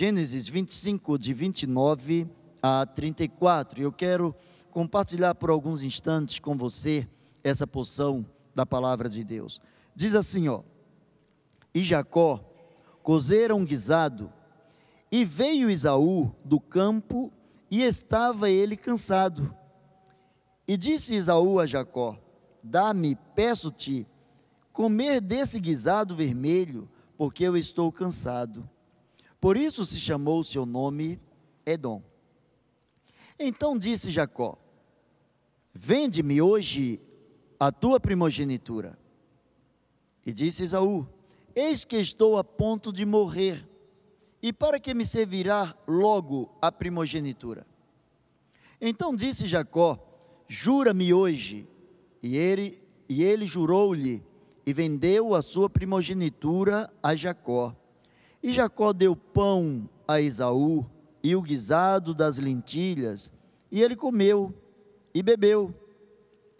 Gênesis 25, de 29 a 34. Eu quero compartilhar por alguns instantes com você essa porção da palavra de Deus. Diz assim, ó: E Jacó cozera um guisado, e veio Isaú do campo, e estava ele cansado. E disse Isaú a Jacó: Dá-me, peço-te, comer desse guisado vermelho, porque eu estou cansado. Por isso se chamou o seu nome Edom. Então disse Jacó: Vende-me hoje a tua primogenitura. E disse Esaú: Eis que estou a ponto de morrer, e para que me servirá logo a primogenitura? Então disse Jacó: Jura-me hoje. E ele, e ele jurou-lhe, e vendeu a sua primogenitura a Jacó. E Jacó deu pão a Esaú, e o guisado das lentilhas, e ele comeu e bebeu,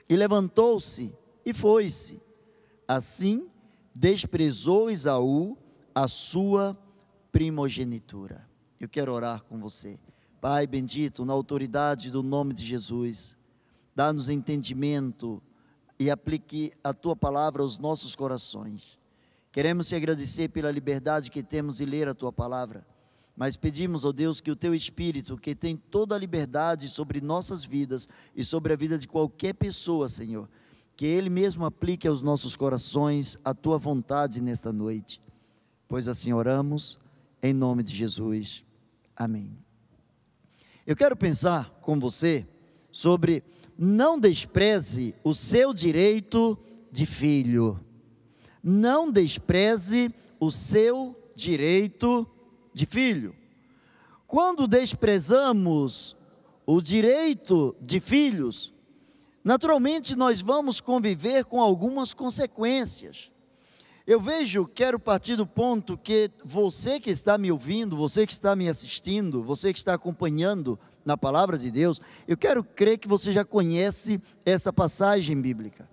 e levantou-se e foi-se. Assim desprezou Esaú a sua primogenitura. Eu quero orar com você. Pai bendito, na autoridade do nome de Jesus, dá-nos entendimento e aplique a tua palavra aos nossos corações. Queremos te agradecer pela liberdade que temos de ler a tua palavra mas pedimos, ó Deus, que o teu Espírito, que tem toda a liberdade sobre nossas vidas e sobre a vida de qualquer pessoa, Senhor, que Ele mesmo aplique aos nossos corações a tua vontade nesta noite. Pois assim oramos, em nome de Jesus. Amém. Eu quero pensar com você sobre não despreze o seu direito de filho. Não despreze o seu direito de filho. Quando desprezamos o direito de filhos, naturalmente nós vamos conviver com algumas consequências. Eu vejo, quero partir do ponto que você que está me ouvindo, você que está me assistindo, você que está acompanhando na palavra de Deus, eu quero crer que você já conhece essa passagem bíblica.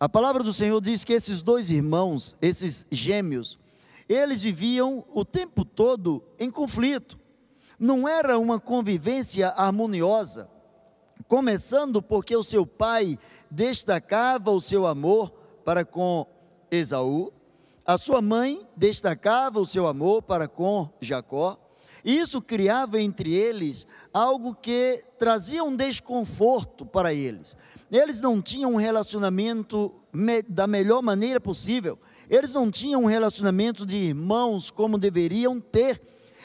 A palavra do Senhor diz que esses dois irmãos, esses gêmeos, eles viviam o tempo todo em conflito. Não era uma convivência harmoniosa, começando porque o seu pai destacava o seu amor para com Esaú, a sua mãe destacava o seu amor para com Jacó, isso criava entre eles algo que trazia um desconforto para eles. Eles não tinham um relacionamento me, da melhor maneira possível, eles não tinham um relacionamento de irmãos como deveriam ter,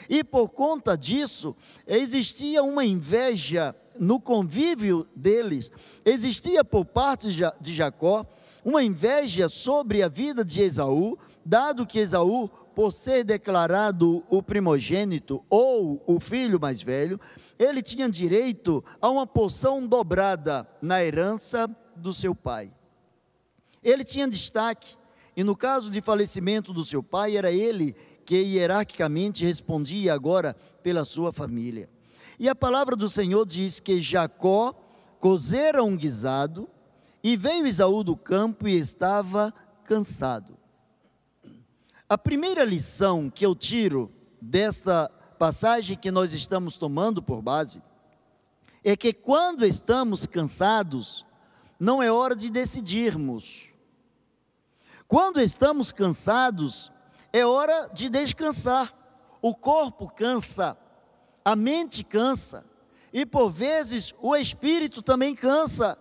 e por conta disso, existia uma inveja no convívio deles, existia por parte de Jacó uma inveja sobre a vida de Esaú, dado que Esaú por ser declarado o primogênito ou o filho mais velho, ele tinha direito a uma porção dobrada na herança do seu pai. Ele tinha destaque, e no caso de falecimento do seu pai, era ele que hierarquicamente respondia agora pela sua família. E a palavra do Senhor diz que Jacó cozera um guisado, e veio Isaú do campo e estava cansado. A primeira lição que eu tiro desta passagem que nós estamos tomando por base é que quando estamos cansados, não é hora de decidirmos. Quando estamos cansados, é hora de descansar. O corpo cansa, a mente cansa, e por vezes o espírito também cansa.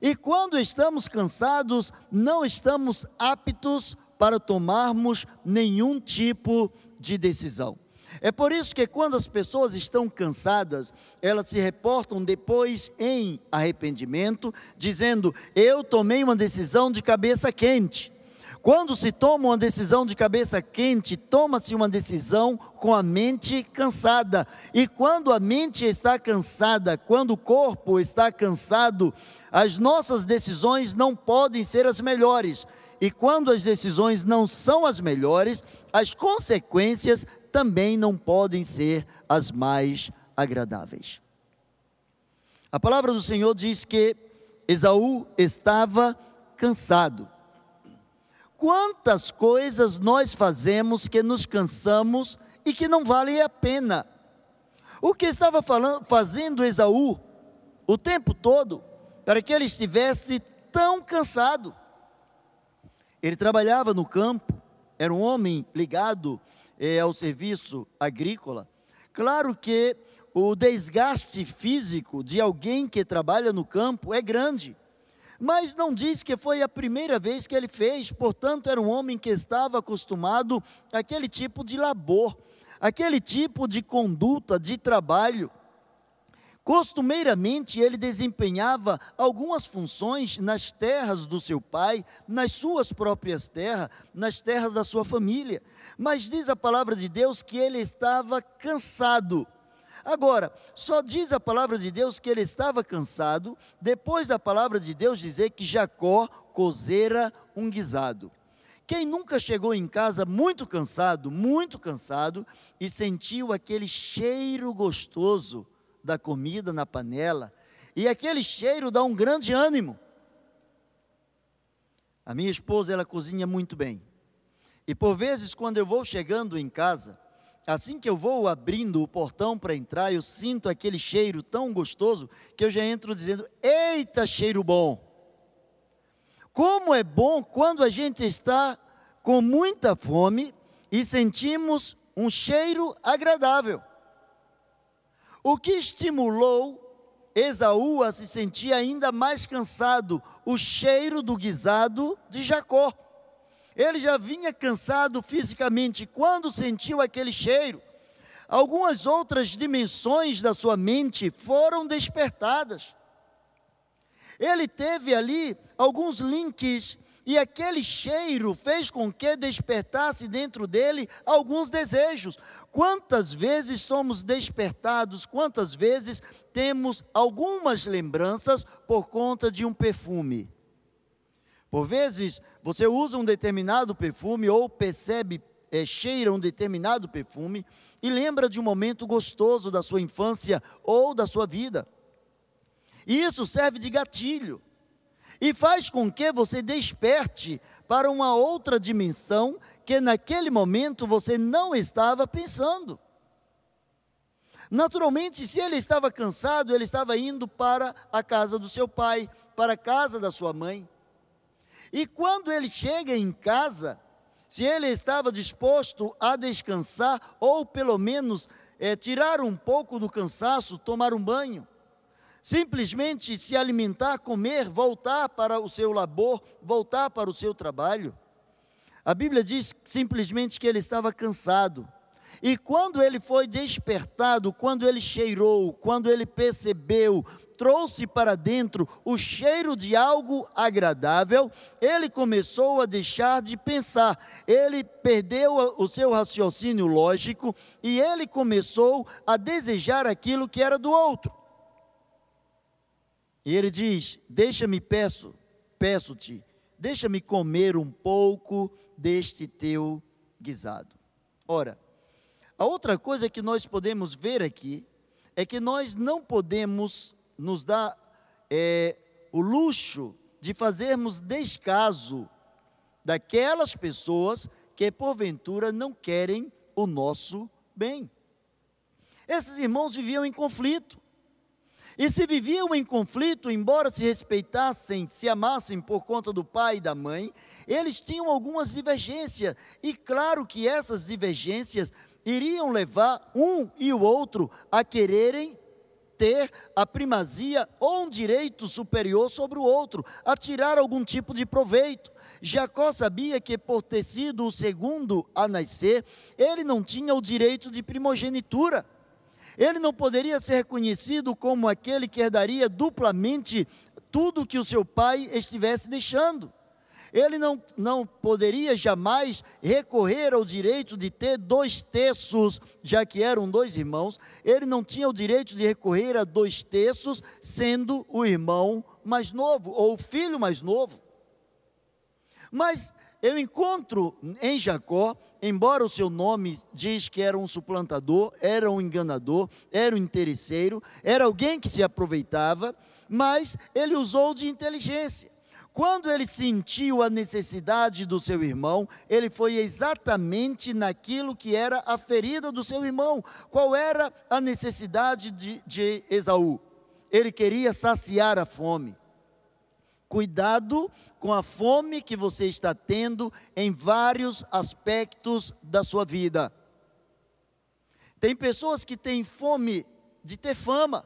E quando estamos cansados, não estamos aptos para tomarmos nenhum tipo de decisão. É por isso que quando as pessoas estão cansadas, elas se reportam depois em arrependimento, dizendo: Eu tomei uma decisão de cabeça quente. Quando se toma uma decisão de cabeça quente, toma-se uma decisão com a mente cansada. E quando a mente está cansada, quando o corpo está cansado, as nossas decisões não podem ser as melhores. E quando as decisões não são as melhores, as consequências também não podem ser as mais agradáveis. A palavra do Senhor diz que Esaú estava cansado. Quantas coisas nós fazemos que nos cansamos e que não vale a pena. O que estava falando, fazendo Esaú o tempo todo para que ele estivesse tão cansado? Ele trabalhava no campo, era um homem ligado eh, ao serviço agrícola. Claro que o desgaste físico de alguém que trabalha no campo é grande, mas não diz que foi a primeira vez que ele fez, portanto, era um homem que estava acostumado àquele tipo de labor, aquele tipo de conduta, de trabalho. Costumeiramente, ele desempenhava algumas funções nas terras do seu pai, nas suas próprias terras, nas terras da sua família. Mas diz a palavra de Deus que ele estava cansado. Agora, só diz a palavra de Deus que ele estava cansado, depois da palavra de Deus dizer que Jacó cozera um guisado. Quem nunca chegou em casa muito cansado, muito cansado, e sentiu aquele cheiro gostoso da comida na panela, e aquele cheiro dá um grande ânimo. A minha esposa, ela cozinha muito bem. E por vezes, quando eu vou chegando em casa, assim que eu vou abrindo o portão para entrar, eu sinto aquele cheiro tão gostoso que eu já entro dizendo: Eita, cheiro bom! Como é bom quando a gente está com muita fome e sentimos um cheiro agradável. O que estimulou Esaú a se sentir ainda mais cansado? O cheiro do guisado de Jacó. Ele já vinha cansado fisicamente quando sentiu aquele cheiro. Algumas outras dimensões da sua mente foram despertadas. Ele teve ali alguns links e aquele cheiro fez com que despertasse dentro dele alguns desejos. Quantas vezes somos despertados, quantas vezes temos algumas lembranças por conta de um perfume? Por vezes você usa um determinado perfume ou percebe, é, cheira um determinado perfume e lembra de um momento gostoso da sua infância ou da sua vida. E isso serve de gatilho e faz com que você desperte para uma outra dimensão que naquele momento você não estava pensando. Naturalmente, se ele estava cansado, ele estava indo para a casa do seu pai, para a casa da sua mãe. E quando ele chega em casa, se ele estava disposto a descansar, ou pelo menos é, tirar um pouco do cansaço, tomar um banho, simplesmente se alimentar, comer, voltar para o seu labor, voltar para o seu trabalho. A Bíblia diz simplesmente que ele estava cansado. E quando ele foi despertado, quando ele cheirou, quando ele percebeu, trouxe para dentro o cheiro de algo agradável, ele começou a deixar de pensar, ele perdeu o seu raciocínio lógico e ele começou a desejar aquilo que era do outro. E ele diz: Deixa-me, peço, peço-te, deixa-me comer um pouco deste teu guisado. Ora, a outra coisa que nós podemos ver aqui é que nós não podemos nos dar é, o luxo de fazermos descaso daquelas pessoas que porventura não querem o nosso bem. Esses irmãos viviam em conflito. E se viviam em conflito, embora se respeitassem, se amassem por conta do pai e da mãe, eles tinham algumas divergências, e claro que essas divergências iriam levar um e o outro a quererem ter a primazia ou um direito superior sobre o outro, a tirar algum tipo de proveito. Jacó sabia que, por ter sido o segundo a nascer, ele não tinha o direito de primogenitura. Ele não poderia ser reconhecido como aquele que herdaria duplamente tudo que o seu pai estivesse deixando. Ele não, não poderia jamais recorrer ao direito de ter dois terços, já que eram dois irmãos. Ele não tinha o direito de recorrer a dois terços, sendo o irmão mais novo, ou o filho mais novo. Mas eu encontro em Jacó, embora o seu nome diz que era um suplantador, era um enganador, era um interesseiro, era alguém que se aproveitava, mas ele usou de inteligência. Quando ele sentiu a necessidade do seu irmão, ele foi exatamente naquilo que era a ferida do seu irmão. Qual era a necessidade de, de Esaú? Ele queria saciar a fome. Cuidado com a fome que você está tendo em vários aspectos da sua vida. Tem pessoas que têm fome de ter fama.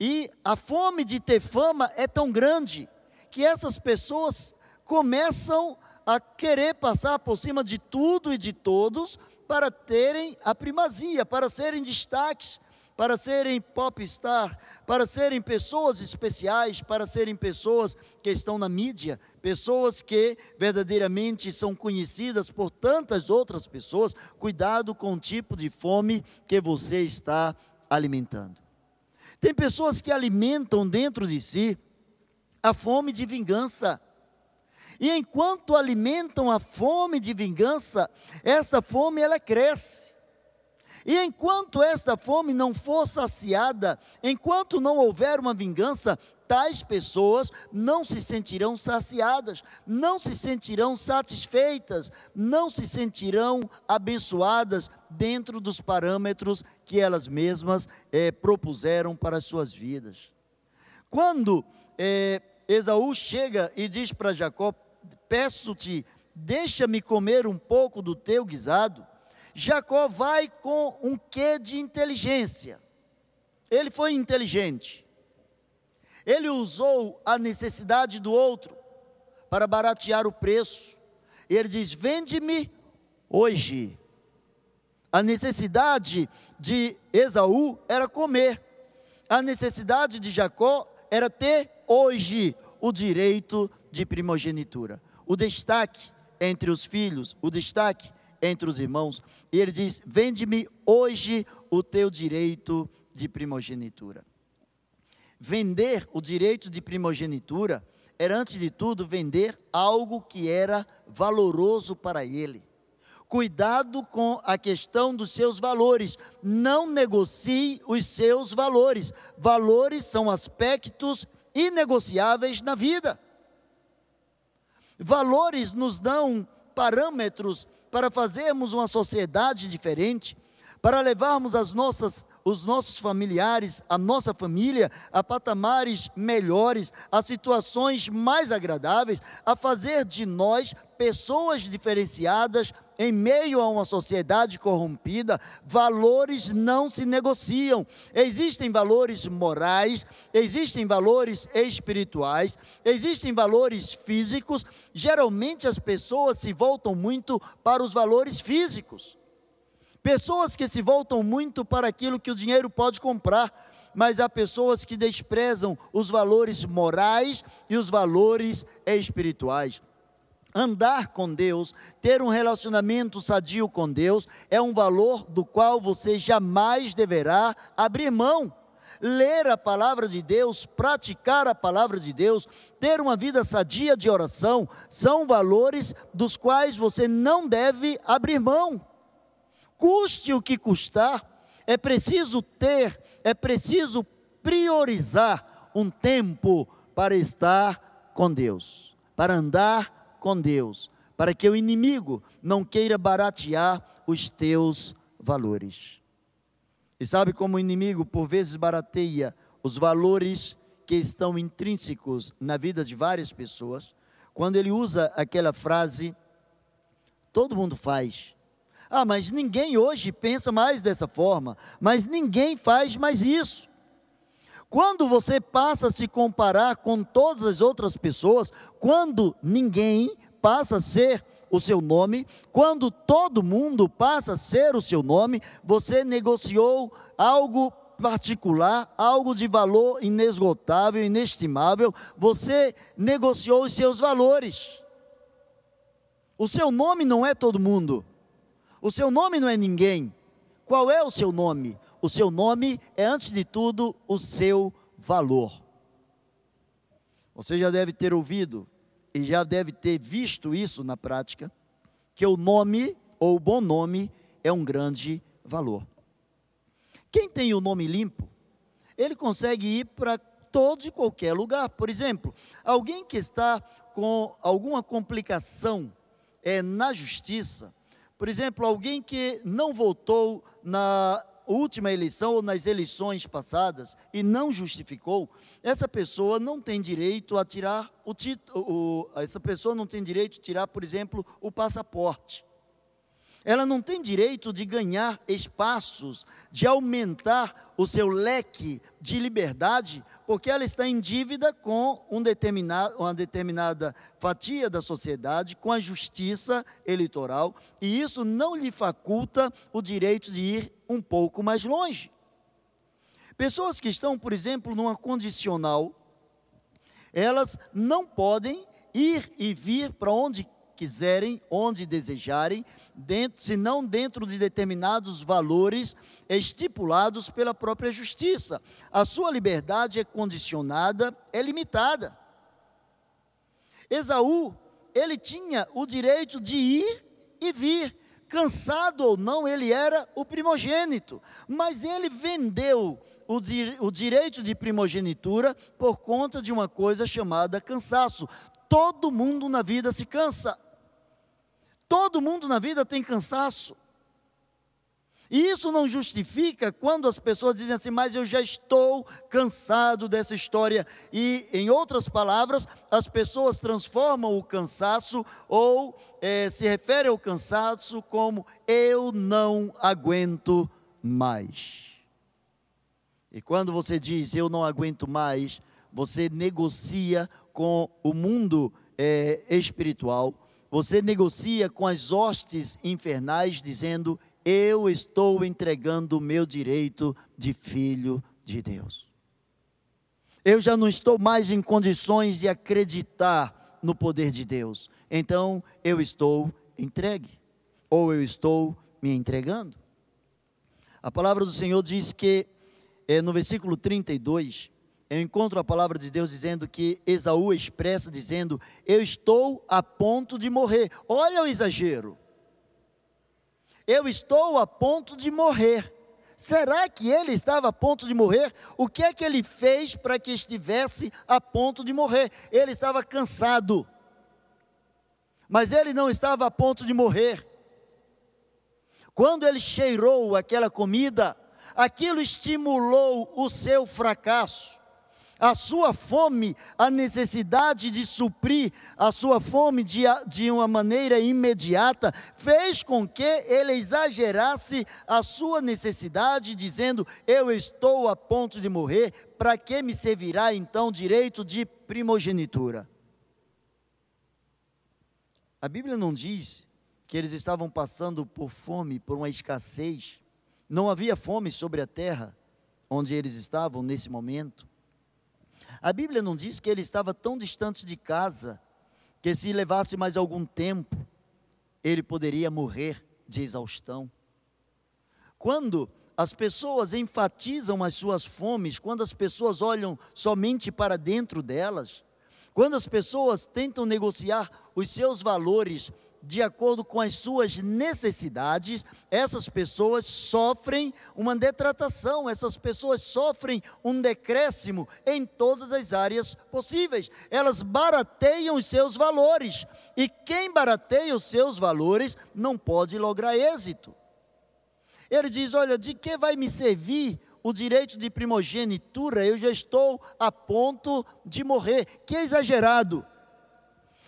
E a fome de ter fama é tão grande que essas pessoas começam a querer passar por cima de tudo e de todos para terem a primazia, para serem destaques, para serem popstar, para serem pessoas especiais, para serem pessoas que estão na mídia, pessoas que verdadeiramente são conhecidas por tantas outras pessoas. Cuidado com o tipo de fome que você está alimentando. Tem pessoas que alimentam dentro de si a fome de vingança. E enquanto alimentam a fome de vingança, esta fome ela cresce. E enquanto esta fome não for saciada, enquanto não houver uma vingança, tais pessoas não se sentirão saciadas, não se sentirão satisfeitas, não se sentirão abençoadas dentro dos parâmetros que elas mesmas é, propuseram para as suas vidas. Quando é, Esaú chega e diz para Jacó: Peço-te, deixa-me comer um pouco do teu guisado. Jacó vai com um quê de inteligência. Ele foi inteligente. Ele usou a necessidade do outro para baratear o preço. Ele diz: Vende-me hoje. A necessidade de Esaú era comer. A necessidade de Jacó era ter hoje o direito de primogenitura. O destaque entre os filhos, o destaque entre os irmãos. E ele diz: Vende-me hoje o teu direito de primogenitura. Vender o direito de primogenitura era, antes de tudo, vender algo que era valoroso para ele. Cuidado com a questão dos seus valores. Não negocie os seus valores. Valores são aspectos inegociáveis na vida. Valores nos dão parâmetros para fazermos uma sociedade diferente, para levarmos as nossas, os nossos familiares, a nossa família a patamares melhores, a situações mais agradáveis, a fazer de nós pessoas diferenciadas em meio a uma sociedade corrompida, valores não se negociam. Existem valores morais, existem valores espirituais, existem valores físicos. Geralmente as pessoas se voltam muito para os valores físicos. Pessoas que se voltam muito para aquilo que o dinheiro pode comprar, mas há pessoas que desprezam os valores morais e os valores espirituais. Andar com Deus, ter um relacionamento sadio com Deus, é um valor do qual você jamais deverá abrir mão. Ler a palavra de Deus, praticar a palavra de Deus, ter uma vida sadia de oração, são valores dos quais você não deve abrir mão. Custe o que custar, é preciso ter, é preciso priorizar um tempo para estar com Deus, para andar com Deus, para que o inimigo não queira baratear os teus valores. E sabe como o inimigo por vezes barateia os valores que estão intrínsecos na vida de várias pessoas? Quando ele usa aquela frase, todo mundo faz. Ah, mas ninguém hoje pensa mais dessa forma, mas ninguém faz mais isso. Quando você passa a se comparar com todas as outras pessoas, quando ninguém passa a ser o seu nome, quando todo mundo passa a ser o seu nome, você negociou algo particular, algo de valor inesgotável, inestimável, você negociou os seus valores. O seu nome não é todo mundo. O seu nome não é ninguém. Qual é o seu nome? O seu nome é, antes de tudo, o seu valor. Você já deve ter ouvido e já deve ter visto isso na prática, que o nome, ou o bom nome, é um grande valor. Quem tem o nome limpo, ele consegue ir para todo e qualquer lugar. Por exemplo, alguém que está com alguma complicação é, na justiça, por exemplo, alguém que não votou na última eleição ou nas eleições passadas e não justificou, essa pessoa não tem direito a tirar o título, essa pessoa não tem direito de tirar, por exemplo, o passaporte. Ela não tem direito de ganhar espaços, de aumentar o seu leque de liberdade, porque ela está em dívida com um uma determinada fatia da sociedade, com a justiça eleitoral, e isso não lhe faculta o direito de ir um pouco mais longe. Pessoas que estão, por exemplo, numa condicional, elas não podem ir e vir para onde quiserem, onde desejarem, dentro, se não dentro de determinados valores estipulados pela própria justiça. A sua liberdade é condicionada, é limitada. Esaú, ele tinha o direito de ir e vir, cansado ou não, ele era o primogênito, mas ele vendeu o, di o direito de primogenitura por conta de uma coisa chamada cansaço. Todo mundo na vida se cansa. Todo mundo na vida tem cansaço. E isso não justifica quando as pessoas dizem assim, mas eu já estou cansado dessa história. E, em outras palavras, as pessoas transformam o cansaço ou é, se referem ao cansaço como eu não aguento mais. E quando você diz eu não aguento mais, você negocia com o mundo é, espiritual você negocia com as hostes infernais, dizendo: Eu estou entregando o meu direito de filho de Deus. Eu já não estou mais em condições de acreditar no poder de Deus. Então eu estou entregue, ou eu estou me entregando. A palavra do Senhor diz que, é, no versículo 32, eu encontro a palavra de Deus dizendo que Esaú expressa dizendo: Eu estou a ponto de morrer. Olha o exagero. Eu estou a ponto de morrer. Será que ele estava a ponto de morrer? O que é que ele fez para que estivesse a ponto de morrer? Ele estava cansado. Mas ele não estava a ponto de morrer. Quando ele cheirou aquela comida, aquilo estimulou o seu fracasso a sua fome, a necessidade de suprir a sua fome de, de uma maneira imediata, fez com que ele exagerasse a sua necessidade, dizendo: Eu estou a ponto de morrer, para que me servirá então direito de primogenitura? A Bíblia não diz que eles estavam passando por fome, por uma escassez. Não havia fome sobre a terra onde eles estavam nesse momento. A Bíblia não diz que ele estava tão distante de casa que se levasse mais algum tempo, ele poderia morrer de exaustão. Quando as pessoas enfatizam as suas fomes, quando as pessoas olham somente para dentro delas, quando as pessoas tentam negociar os seus valores de acordo com as suas necessidades, essas pessoas sofrem uma detratação, essas pessoas sofrem um decréscimo em todas as áreas possíveis. Elas barateiam os seus valores, e quem barateia os seus valores não pode lograr êxito. Ele diz: Olha, de que vai me servir o direito de primogenitura? Eu já estou a ponto de morrer. Que exagerado.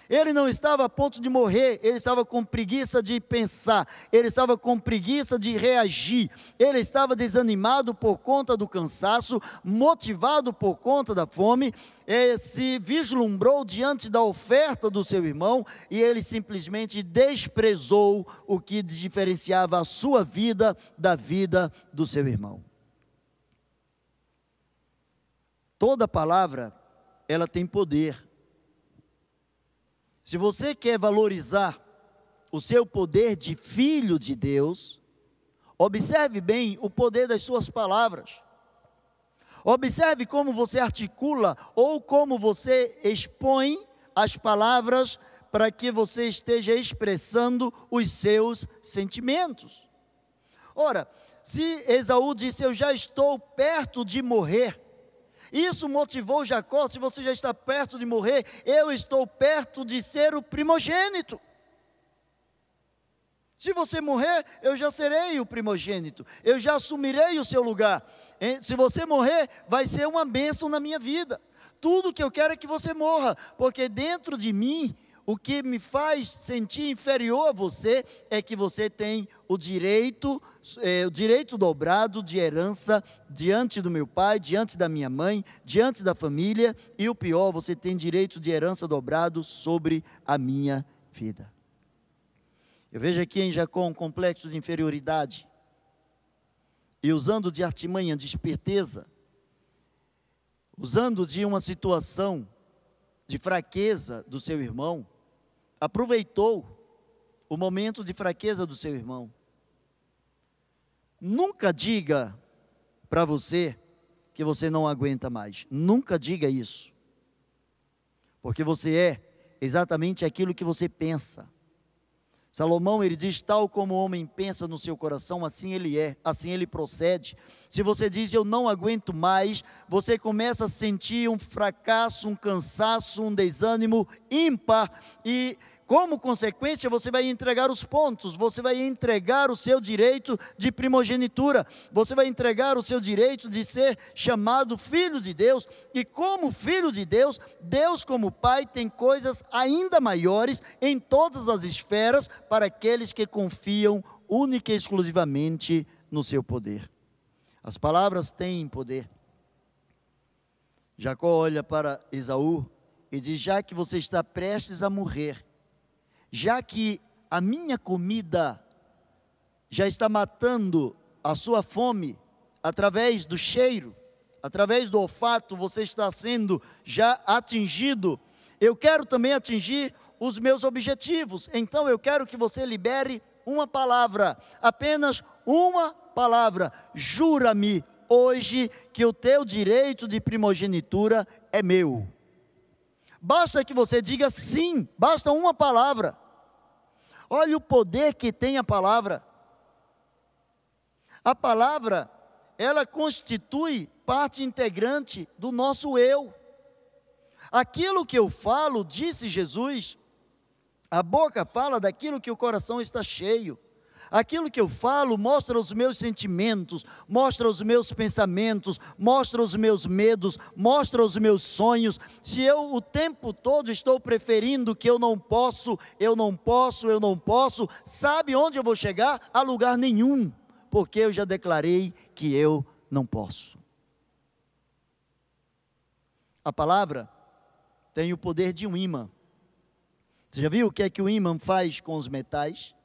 Ele não estava a ponto de morrer, ele estava com preguiça de pensar, ele estava com preguiça de reagir, ele estava desanimado por conta do cansaço, motivado por conta da fome, se vislumbrou diante da oferta do seu irmão e ele simplesmente desprezou o que diferenciava a sua vida da vida do seu irmão. Toda palavra, ela tem poder se você quer valorizar o seu poder de filho de Deus, observe bem o poder das suas palavras. Observe como você articula ou como você expõe as palavras para que você esteja expressando os seus sentimentos. Ora, se Esaú disse: Eu já estou perto de morrer, Isso motivou Jacó. Se você já está perto de morrer, eu estou perto de ser o primogênito. Se você morrer, eu já serei o primogênito, eu já assumirei o seu lugar. Se você morrer, vai ser uma bênção na minha vida. Tudo que eu quero é que você morra, porque dentro de mim o que me faz sentir inferior a você é que você tem o direito, é, o direito dobrado de herança diante do meu pai, diante da minha mãe, diante da família, e o pior, você tem direito de herança dobrado sobre a minha vida. Eu vejo aqui em Jacó um complexo de inferioridade, e usando de artimanha, de esperteza, usando de uma situação de fraqueza do seu irmão, aproveitou o momento de fraqueza do seu irmão. Nunca diga para você que você não aguenta mais. Nunca diga isso. Porque você é exatamente aquilo que você pensa. Salomão ele diz: tal como o homem pensa no seu coração, assim ele é, assim ele procede. Se você diz eu não aguento mais, você começa a sentir um fracasso, um cansaço, um desânimo ímpar e como consequência, você vai entregar os pontos, você vai entregar o seu direito de primogenitura, você vai entregar o seu direito de ser chamado filho de Deus, e como filho de Deus, Deus, como Pai, tem coisas ainda maiores em todas as esferas para aqueles que confiam única e exclusivamente no seu poder. As palavras têm poder. Jacó olha para Esaú e diz: Já que você está prestes a morrer, já que a minha comida já está matando a sua fome através do cheiro, através do olfato, você está sendo já atingido. Eu quero também atingir os meus objetivos. Então eu quero que você libere uma palavra, apenas uma palavra. Jura-me hoje que o teu direito de primogenitura é meu. Basta que você diga sim, basta uma palavra. Olha o poder que tem a palavra. A palavra, ela constitui parte integrante do nosso eu. Aquilo que eu falo, disse Jesus, a boca fala daquilo que o coração está cheio. Aquilo que eu falo mostra os meus sentimentos, mostra os meus pensamentos, mostra os meus medos, mostra os meus sonhos. Se eu o tempo todo estou preferindo que eu não posso, eu não posso, eu não posso, sabe onde eu vou chegar? A lugar nenhum, porque eu já declarei que eu não posso. A palavra tem o poder de um imã. Você já viu o que é que o imã faz com os metais?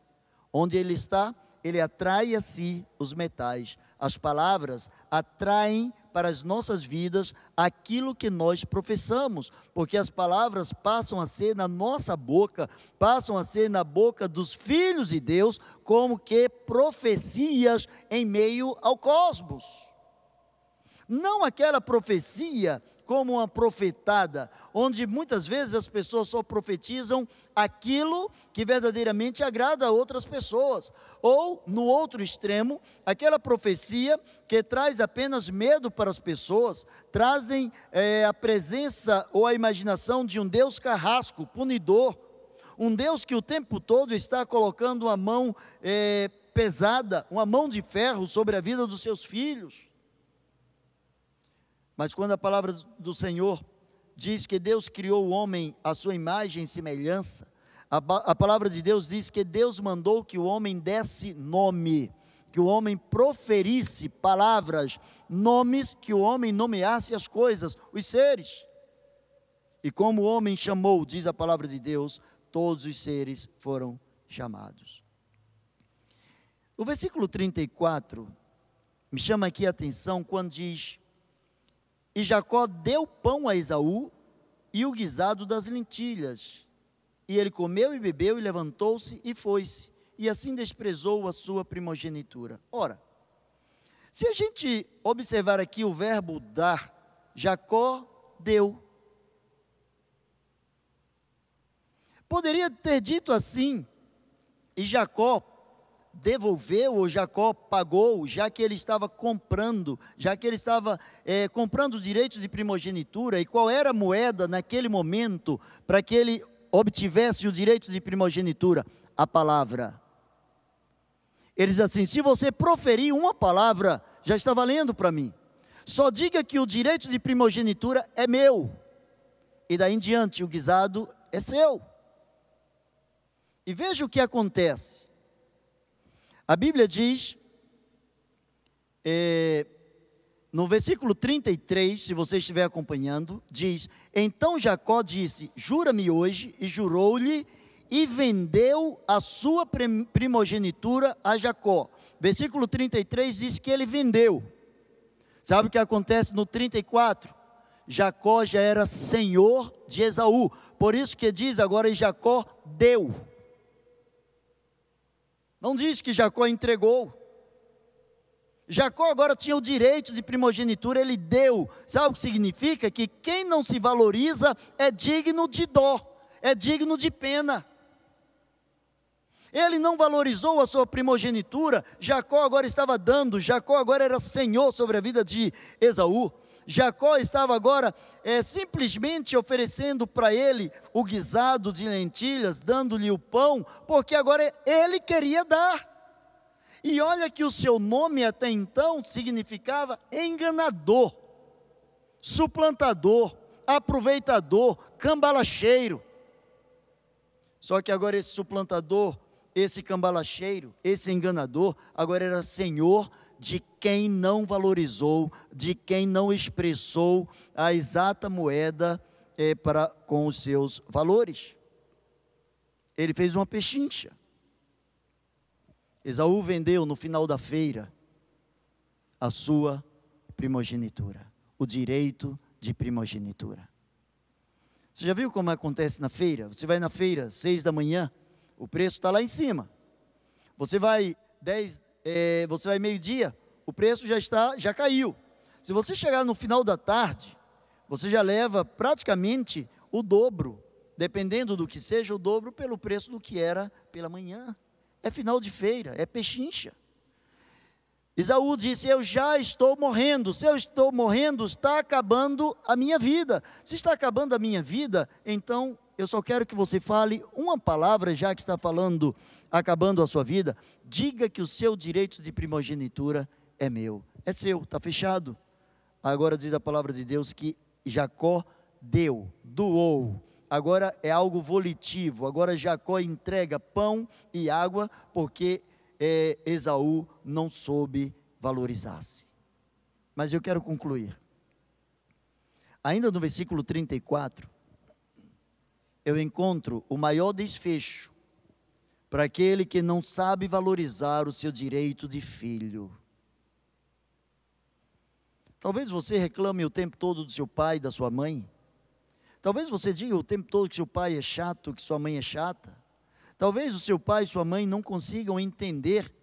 Onde ele está, ele atrai a si os metais. As palavras atraem para as nossas vidas aquilo que nós professamos, porque as palavras passam a ser na nossa boca, passam a ser na boca dos filhos de Deus, como que profecias em meio ao cosmos. Não aquela profecia como uma profetada, onde muitas vezes as pessoas só profetizam aquilo que verdadeiramente agrada a outras pessoas, ou no outro extremo, aquela profecia que traz apenas medo para as pessoas, trazem é, a presença ou a imaginação de um Deus carrasco, punidor, um Deus que o tempo todo está colocando uma mão é, pesada, uma mão de ferro sobre a vida dos seus filhos. Mas quando a palavra do Senhor diz que Deus criou o homem à sua imagem e semelhança, a, a palavra de Deus diz que Deus mandou que o homem desse nome, que o homem proferisse palavras, nomes, que o homem nomeasse as coisas, os seres. E como o homem chamou, diz a palavra de Deus, todos os seres foram chamados. O versículo 34 me chama aqui a atenção quando diz: e Jacó deu pão a Esaú e o guisado das lentilhas. E ele comeu e bebeu e levantou-se e foi-se. E assim desprezou a sua primogenitura. Ora, se a gente observar aqui o verbo dar, Jacó deu. Poderia ter dito assim, e Jacó devolveu ou Jacó pagou, já que ele estava comprando, já que ele estava é, comprando os direitos de primogenitura, e qual era a moeda naquele momento para que ele obtivesse o direito de primogenitura? A palavra. Ele diz assim: se você proferir uma palavra, já está valendo para mim. Só diga que o direito de primogenitura é meu, e daí em diante o guisado é seu. E veja o que acontece. A Bíblia diz, é, no versículo 33, se você estiver acompanhando, diz: Então Jacó disse: Jura-me hoje, e jurou-lhe, e vendeu a sua primogenitura a Jacó. Versículo 33 diz que ele vendeu. Sabe o que acontece no 34? Jacó já era senhor de Esaú, por isso que diz agora: e Jacó deu. Não diz que Jacó entregou. Jacó agora tinha o direito de primogenitura, ele deu. Sabe o que significa? Que quem não se valoriza é digno de dó, é digno de pena. Ele não valorizou a sua primogenitura, Jacó agora estava dando, Jacó agora era senhor sobre a vida de Esaú. Jacó estava agora é, simplesmente oferecendo para ele o guisado de lentilhas, dando-lhe o pão, porque agora ele queria dar. E olha que o seu nome até então significava enganador, suplantador, aproveitador, cambalacheiro. Só que agora esse suplantador, esse cambalacheiro, esse enganador, agora era senhor de quem não valorizou, de quem não expressou a exata moeda é, para, com os seus valores. Ele fez uma pechincha. Esaú vendeu no final da feira a sua primogenitura, o direito de primogenitura. Você já viu como acontece na feira? Você vai na feira, seis da manhã, o preço está lá em cima. Você vai dez, é, você vai meio-dia, o preço já está, já caiu. Se você chegar no final da tarde, você já leva praticamente o dobro, dependendo do que seja, o dobro pelo preço do que era pela manhã. É final de feira, é pechincha. Isaú disse: Eu já estou morrendo. Se eu estou morrendo, está acabando a minha vida. Se está acabando a minha vida, então eu só quero que você fale uma palavra, já que está falando, acabando a sua vida. Diga que o seu direito de primogenitura é meu. É seu, está fechado. Agora diz a palavra de Deus que Jacó deu, doou. Agora é algo volitivo. Agora Jacó entrega pão e água porque é, Esaú não soube valorizar-se. Mas eu quero concluir. Ainda no versículo 34, eu encontro o maior desfecho para aquele que não sabe valorizar o seu direito de filho. Talvez você reclame o tempo todo do seu pai e da sua mãe. Talvez você diga o tempo todo que seu pai é chato, que sua mãe é chata. Talvez o seu pai e sua mãe não consigam entender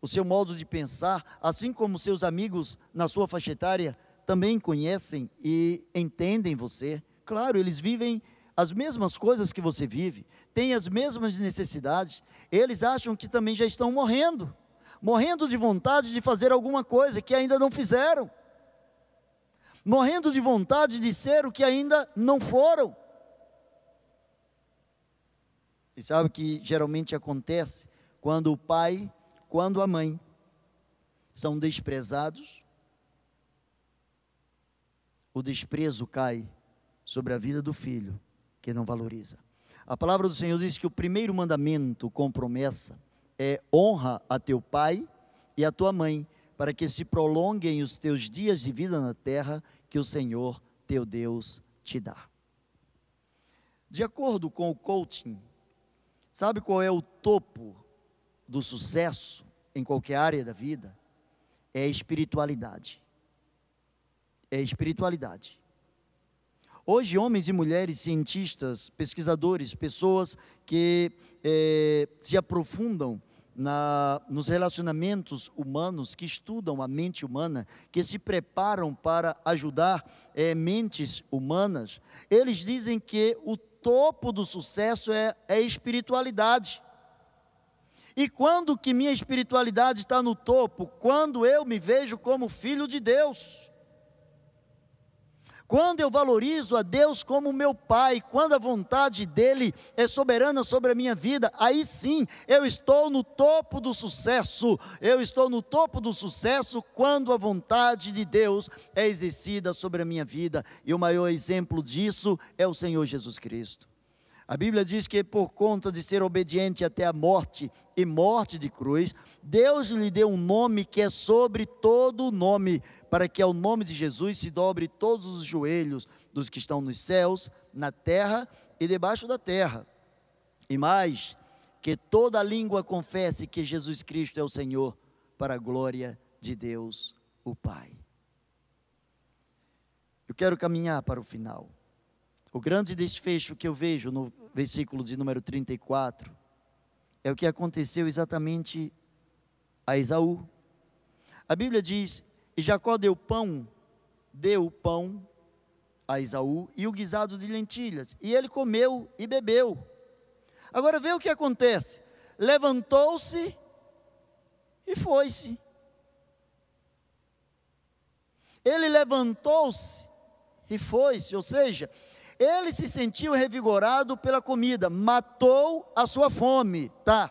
o seu modo de pensar, assim como seus amigos na sua faixa etária também conhecem e entendem você. Claro, eles vivem as mesmas coisas que você vive, têm as mesmas necessidades. Eles acham que também já estão morrendo, morrendo de vontade de fazer alguma coisa que ainda não fizeram morrendo de vontade de ser o que ainda não foram. E sabe o que geralmente acontece quando o pai, quando a mãe são desprezados? O desprezo cai sobre a vida do filho que não valoriza. A palavra do Senhor diz que o primeiro mandamento com promessa é honra a teu pai e a tua mãe, para que se prolonguem os teus dias de vida na terra que o Senhor teu Deus te dá. De acordo com o coaching, sabe qual é o topo do sucesso em qualquer área da vida? É a espiritualidade. É a espiritualidade. Hoje, homens e mulheres, cientistas, pesquisadores, pessoas que é, se aprofundam na, nos relacionamentos humanos, que estudam a mente humana, que se preparam para ajudar é, mentes humanas, eles dizem que o topo do sucesso é, é espiritualidade. E quando que minha espiritualidade está no topo? Quando eu me vejo como filho de Deus. Quando eu valorizo a Deus como meu Pai, quando a vontade dEle é soberana sobre a minha vida, aí sim eu estou no topo do sucesso. Eu estou no topo do sucesso quando a vontade de Deus é exercida sobre a minha vida. E o maior exemplo disso é o Senhor Jesus Cristo. A Bíblia diz que por conta de ser obediente até a morte e morte de cruz, Deus lhe deu um nome que é sobre todo o nome, para que ao nome de Jesus se dobre todos os joelhos dos que estão nos céus, na terra e debaixo da terra. E mais, que toda língua confesse que Jesus Cristo é o Senhor, para a glória de Deus, o Pai. Eu quero caminhar para o final. O grande desfecho que eu vejo no versículo de número 34 é o que aconteceu exatamente a Esaú. A Bíblia diz: E Jacó deu pão, deu pão a Esaú e o guisado de lentilhas, e ele comeu e bebeu. Agora vê o que acontece: levantou-se e foi-se. Ele levantou-se e foi-se, ou seja, ele se sentiu revigorado pela comida, matou a sua fome, tá?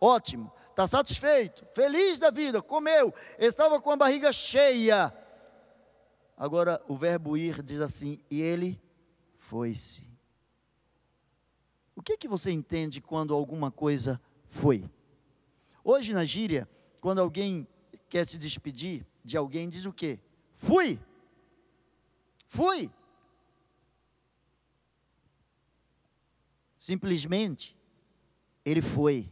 Ótimo, está satisfeito, feliz da vida, comeu, estava com a barriga cheia. Agora o verbo ir diz assim: e ele foi-se. O que que você entende quando alguma coisa foi? Hoje na gíria, quando alguém quer se despedir de alguém, diz o quê? Fui. Fui. Simplesmente, ele foi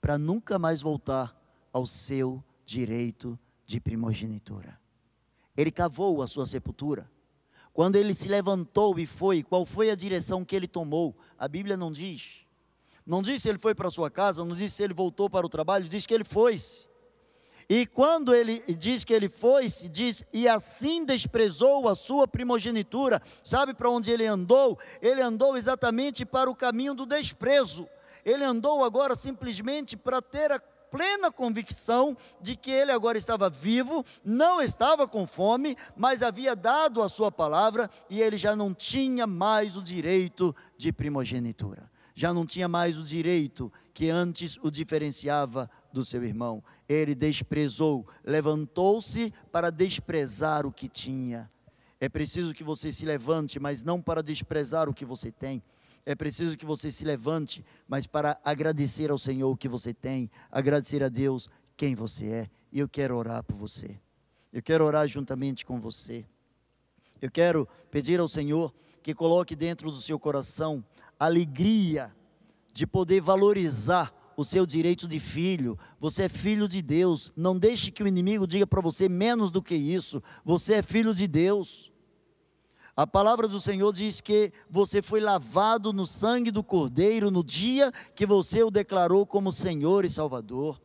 para nunca mais voltar ao seu direito de primogenitura. Ele cavou a sua sepultura. Quando ele se levantou e foi, qual foi a direção que ele tomou? A Bíblia não diz. Não diz se ele foi para sua casa, não diz se ele voltou para o trabalho, diz que ele foi-se. E quando ele diz que ele foi, se diz, e assim desprezou a sua primogenitura, sabe para onde ele andou? Ele andou exatamente para o caminho do desprezo. Ele andou agora simplesmente para ter a plena convicção de que ele agora estava vivo, não estava com fome, mas havia dado a sua palavra e ele já não tinha mais o direito de primogenitura já não tinha mais o direito que antes o diferenciava do seu irmão. Ele desprezou, levantou-se para desprezar o que tinha. É preciso que você se levante, mas não para desprezar o que você tem. É preciso que você se levante, mas para agradecer ao Senhor o que você tem, agradecer a Deus quem você é. E eu quero orar por você. Eu quero orar juntamente com você. Eu quero pedir ao Senhor que coloque dentro do seu coração alegria de poder valorizar o seu direito de filho. Você é filho de Deus. Não deixe que o inimigo diga para você menos do que isso. Você é filho de Deus. A palavra do Senhor diz que você foi lavado no sangue do Cordeiro no dia que você o declarou como Senhor e Salvador.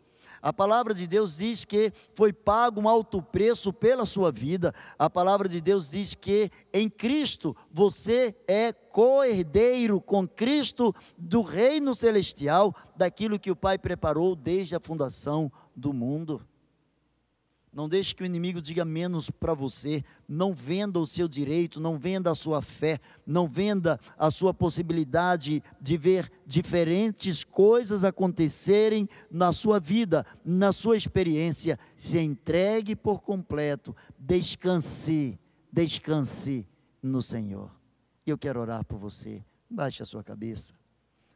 A palavra de Deus diz que foi pago um alto preço pela sua vida. A palavra de Deus diz que em Cristo você é co-herdeiro com Cristo do reino celestial, daquilo que o Pai preparou desde a fundação do mundo. Não deixe que o inimigo diga menos para você. Não venda o seu direito, não venda a sua fé, não venda a sua possibilidade de ver diferentes coisas acontecerem na sua vida, na sua experiência. Se entregue por completo. Descanse, descanse no Senhor. Eu quero orar por você. Baixe a sua cabeça.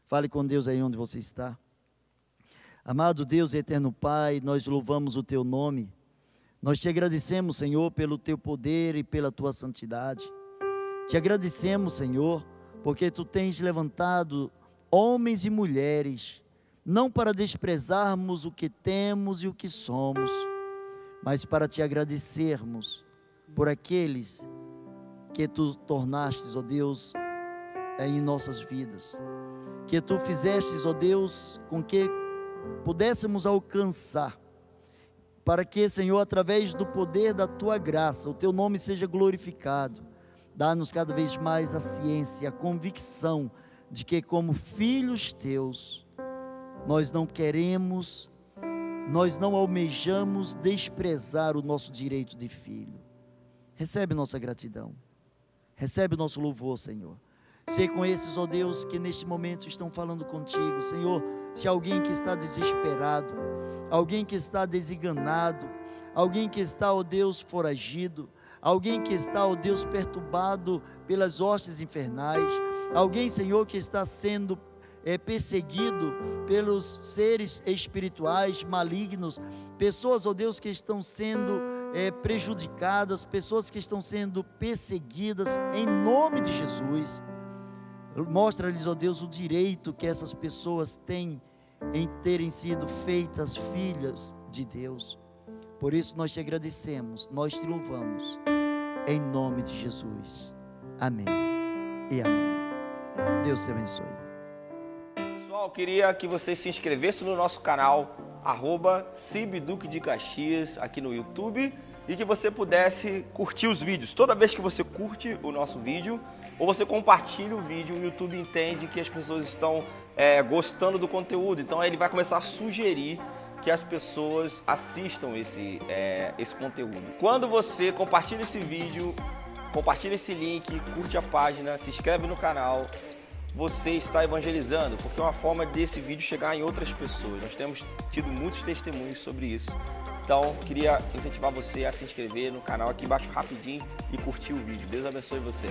Fale com Deus aí onde você está. Amado Deus eterno Pai, nós louvamos o teu nome. Nós te agradecemos, Senhor, pelo teu poder e pela tua santidade. Te agradecemos, Senhor, porque tu tens levantado homens e mulheres, não para desprezarmos o que temos e o que somos, mas para te agradecermos por aqueles que tu tornastes, ó Deus, em nossas vidas. Que tu fizestes, ó Deus, com que pudéssemos alcançar para que, Senhor, através do poder da tua graça, o teu nome seja glorificado. Dá-nos cada vez mais a ciência, a convicção de que, como filhos teus, nós não queremos, nós não almejamos desprezar o nosso direito de filho. Recebe nossa gratidão, recebe nosso louvor, Senhor. Sei com esses, ó Deus, que neste momento estão falando contigo, Senhor. Se alguém que está desesperado, alguém que está desenganado, alguém que está, ó Deus, foragido, alguém que está, ó Deus, perturbado pelas hostes infernais, alguém, Senhor, que está sendo é, perseguido pelos seres espirituais malignos, pessoas, ó Deus, que estão sendo é, prejudicadas, pessoas que estão sendo perseguidas, em nome de Jesus. Mostra-lhes, ó Deus, o direito que essas pessoas têm em terem sido feitas filhas de Deus. Por isso nós te agradecemos, nós te louvamos, em nome de Jesus. Amém e amém. Deus te abençoe. Pessoal, queria que você se inscrevesse no nosso canal, arroba Cibiduque de Caxias, aqui no YouTube, e que você pudesse curtir os vídeos. Toda vez que você curte o nosso vídeo, ou você compartilha o vídeo, o YouTube entende que as pessoas estão é, gostando do conteúdo, então ele vai começar a sugerir que as pessoas assistam esse, é, esse conteúdo. Quando você compartilha esse vídeo, compartilha esse link, curte a página, se inscreve no canal, você está evangelizando, porque é uma forma desse vídeo chegar em outras pessoas. Nós temos tido muitos testemunhos sobre isso. Então, queria incentivar você a se inscrever no canal aqui embaixo rapidinho e curtir o vídeo. Deus abençoe você.